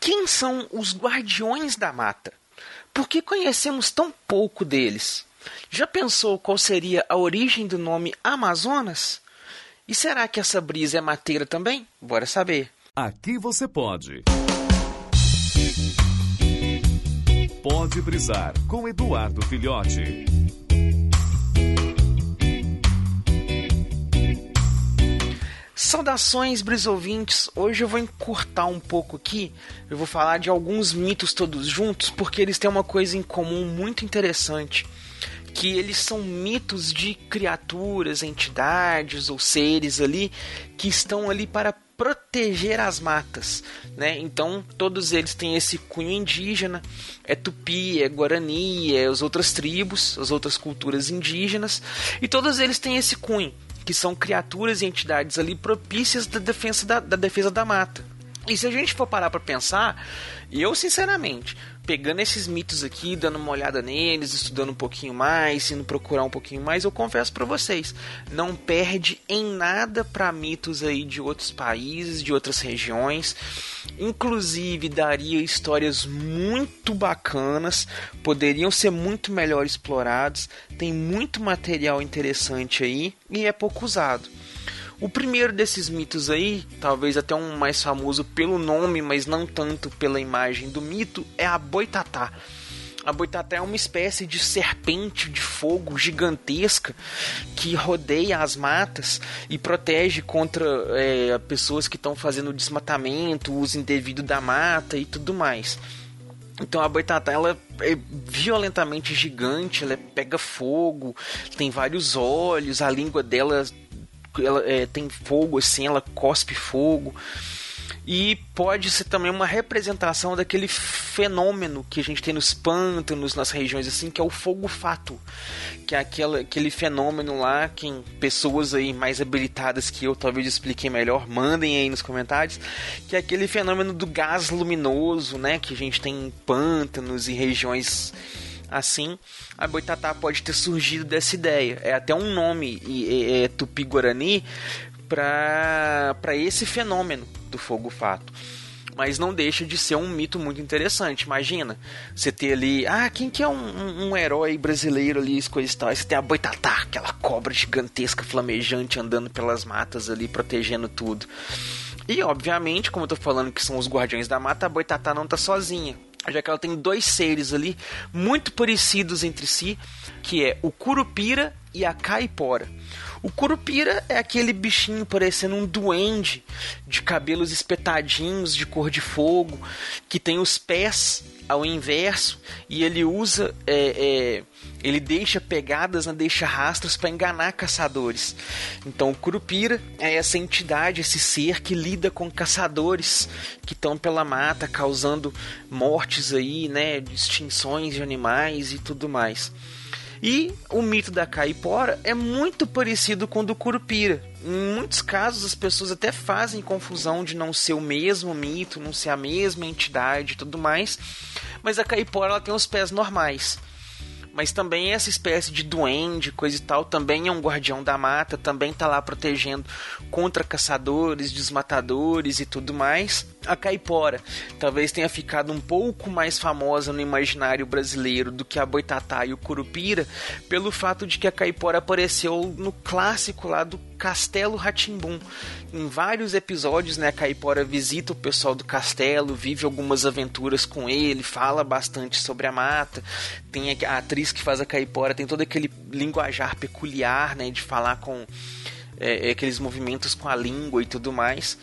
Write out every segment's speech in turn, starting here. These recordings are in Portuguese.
Quem são os guardiões da mata? Por que conhecemos tão pouco deles? Já pensou qual seria a origem do nome Amazonas? E será que essa brisa é mateira também? Bora saber. Aqui você pode. Pode brisar com Eduardo Filhote. Saudações, brisouvintes! Hoje eu vou encurtar um pouco aqui. Eu vou falar de alguns mitos todos juntos, porque eles têm uma coisa em comum muito interessante. Que eles são mitos de criaturas, entidades ou seres ali que estão ali para proteger as matas, né? Então todos eles têm esse cunho indígena, é tupi, é guarani, é as outras tribos, as outras culturas indígenas, e todos eles têm esse cunho que são criaturas e entidades ali propícias da defesa da, da defesa da mata. E se a gente for parar para pensar, eu sinceramente, pegando esses mitos aqui, dando uma olhada neles, estudando um pouquinho mais, indo procurar um pouquinho mais, eu confesso para vocês, não perde em nada para mitos aí de outros países, de outras regiões. Inclusive daria histórias muito bacanas, poderiam ser muito melhor explorados, tem muito material interessante aí e é pouco usado. O primeiro desses mitos aí, talvez até um mais famoso pelo nome, mas não tanto pela imagem do mito, é a boitatá. A boitatá é uma espécie de serpente de fogo gigantesca que rodeia as matas e protege contra é, pessoas que estão fazendo desmatamento, uso indevido da mata e tudo mais. Então a boitatá ela é violentamente gigante, ela pega fogo, tem vários olhos, a língua dela ela é, tem fogo assim, ela cospe fogo. E pode ser também uma representação daquele fenômeno que a gente tem nos pântanos, nas regiões assim, que é o fogo fato. Que é aquela, aquele fenômeno lá, que pessoas aí mais habilitadas que eu talvez expliquem melhor, mandem aí nos comentários, que é aquele fenômeno do gás luminoso, né, que a gente tem em pântanos e regiões assim, a boitatá pode ter surgido dessa ideia. É até um nome é, é, tupi-guarani para esse fenômeno do fogo fato. Mas não deixa de ser um mito muito interessante. Imagina, você ter ali, ah, quem que é um, um, um herói brasileiro ali, coisa e tal. Você tem a boitatá, aquela cobra gigantesca, flamejante, andando pelas matas ali, protegendo tudo. E, obviamente, como eu tô falando que são os guardiões da mata, a boitatá não tá sozinha já que ela tem dois seres ali muito parecidos entre si, que é o Curupira e a Caipora. O Curupira é aquele bichinho parecendo um duende, de cabelos espetadinhos, de cor de fogo, que tem os pés ao inverso e ele usa, é, é, ele deixa pegadas, né, deixa rastros para enganar caçadores. Então o Curupira é essa entidade, esse ser que lida com caçadores que estão pela mata, causando mortes aí, né, extinções de animais e tudo mais. E o mito da caipora é muito parecido com o do curupira. Em muitos casos as pessoas até fazem confusão de não ser o mesmo mito, não ser a mesma entidade e tudo mais. Mas a caipora ela tem os pés normais mas também essa espécie de duende, coisa e tal, também é um guardião da mata, também tá lá protegendo contra caçadores, desmatadores e tudo mais. A caipora talvez tenha ficado um pouco mais famosa no imaginário brasileiro do que a boitatá e o curupira, pelo fato de que a caipora apareceu no clássico lá do Castelo Ratimbum. Em vários episódios, né, a Caipora visita o pessoal do castelo, vive algumas aventuras com ele, fala bastante sobre a mata. Tem a atriz que faz a Caipora, tem todo aquele linguajar peculiar, né, de falar com é, é, aqueles movimentos com a língua e tudo mais.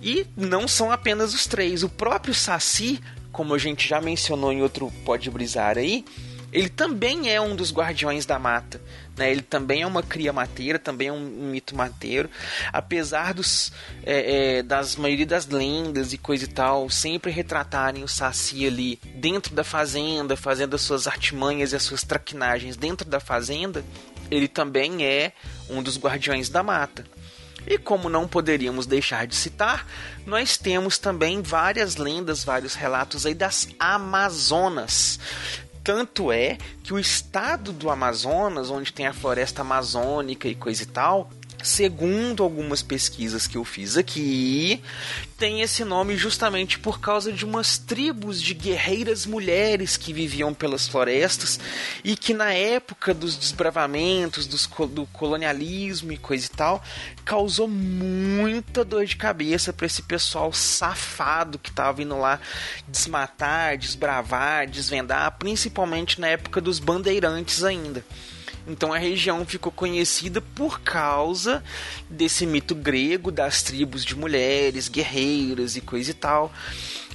E não são apenas os três. O próprio Saci, como a gente já mencionou em outro Pode Brisar aí, ele também é um dos guardiões da mata. Né? Ele também é uma cria mateira, também é um, um mito mateiro. Apesar dos, é, é, das maioria das lendas e coisa e tal sempre retratarem o Saci ali dentro da fazenda, fazendo as suas artimanhas e as suas traquinagens dentro da fazenda, ele também é um dos guardiões da mata. E como não poderíamos deixar de citar, nós temos também várias lendas, vários relatos aí das Amazonas. Tanto é que o estado do Amazonas, onde tem a floresta amazônica e coisa e tal, segundo algumas pesquisas que eu fiz aqui, tem esse nome justamente por causa de umas tribos de guerreiras mulheres que viviam pelas florestas e que na época dos desbravamentos, dos, do colonialismo e coisa e tal, causou muita dor de cabeça para esse pessoal safado que estava vindo lá desmatar, desbravar, desvendar, principalmente na época dos bandeirantes ainda. Então a região ficou conhecida por causa desse mito grego das tribos de mulheres, guerreiras e coisa e tal.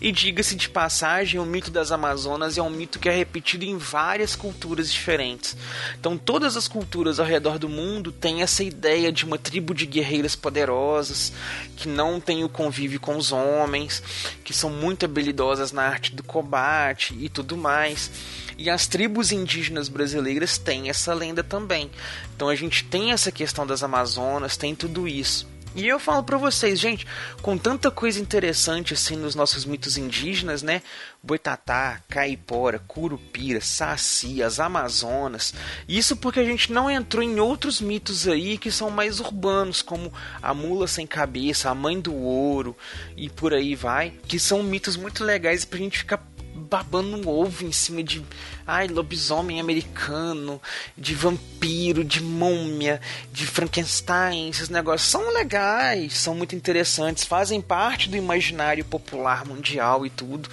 E diga-se de passagem, o mito das Amazonas é um mito que é repetido em várias culturas diferentes. Então, todas as culturas ao redor do mundo têm essa ideia de uma tribo de guerreiras poderosas que não tem o convívio com os homens, que são muito habilidosas na arte do combate e tudo mais. E as tribos indígenas brasileiras têm essa lenda também. Então a gente tem essa questão das Amazonas, tem tudo isso. E eu falo para vocês, gente, com tanta coisa interessante assim nos nossos mitos indígenas, né? Boitatá, Caipora, Curupira, Saci, as Amazonas. Isso porque a gente não entrou em outros mitos aí que são mais urbanos, como a mula sem cabeça, a mãe do ouro e por aí vai, que são mitos muito legais pra gente ficar babando um ovo em cima de ai, lobisomem americano, de vampiro, de múmia, de Frankenstein, esses negócios são legais, são muito interessantes, fazem parte do imaginário popular mundial e tudo.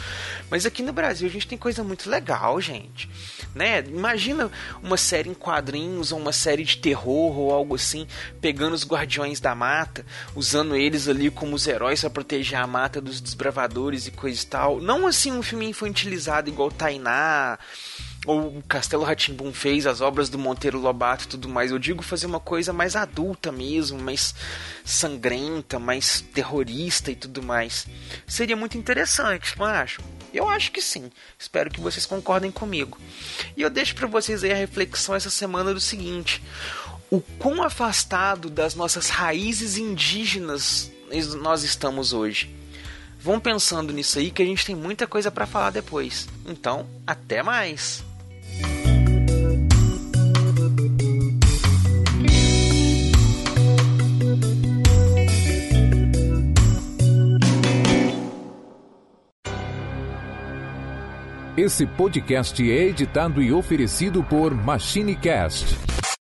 Mas aqui no Brasil a gente tem coisa muito legal, gente. Né? Imagina uma série em quadrinhos ou uma série de terror ou algo assim, pegando os guardiões da mata, usando eles ali como os heróis para proteger a mata dos desbravadores e coisa e tal. Não assim um filme infantilizado igual Tainá ou o Castelo Ratimbum fez, as obras do Monteiro Lobato e tudo mais. Eu digo fazer uma coisa mais adulta mesmo, mais sangrenta, mais terrorista e tudo mais. Seria muito interessante, não acho? Eu acho que sim. Espero que vocês concordem comigo. E eu deixo para vocês aí a reflexão essa semana do seguinte: o quão afastado das nossas raízes indígenas nós estamos hoje. Vão pensando nisso aí que a gente tem muita coisa para falar depois. Então, até mais. Esse podcast é editado e oferecido por MachineCast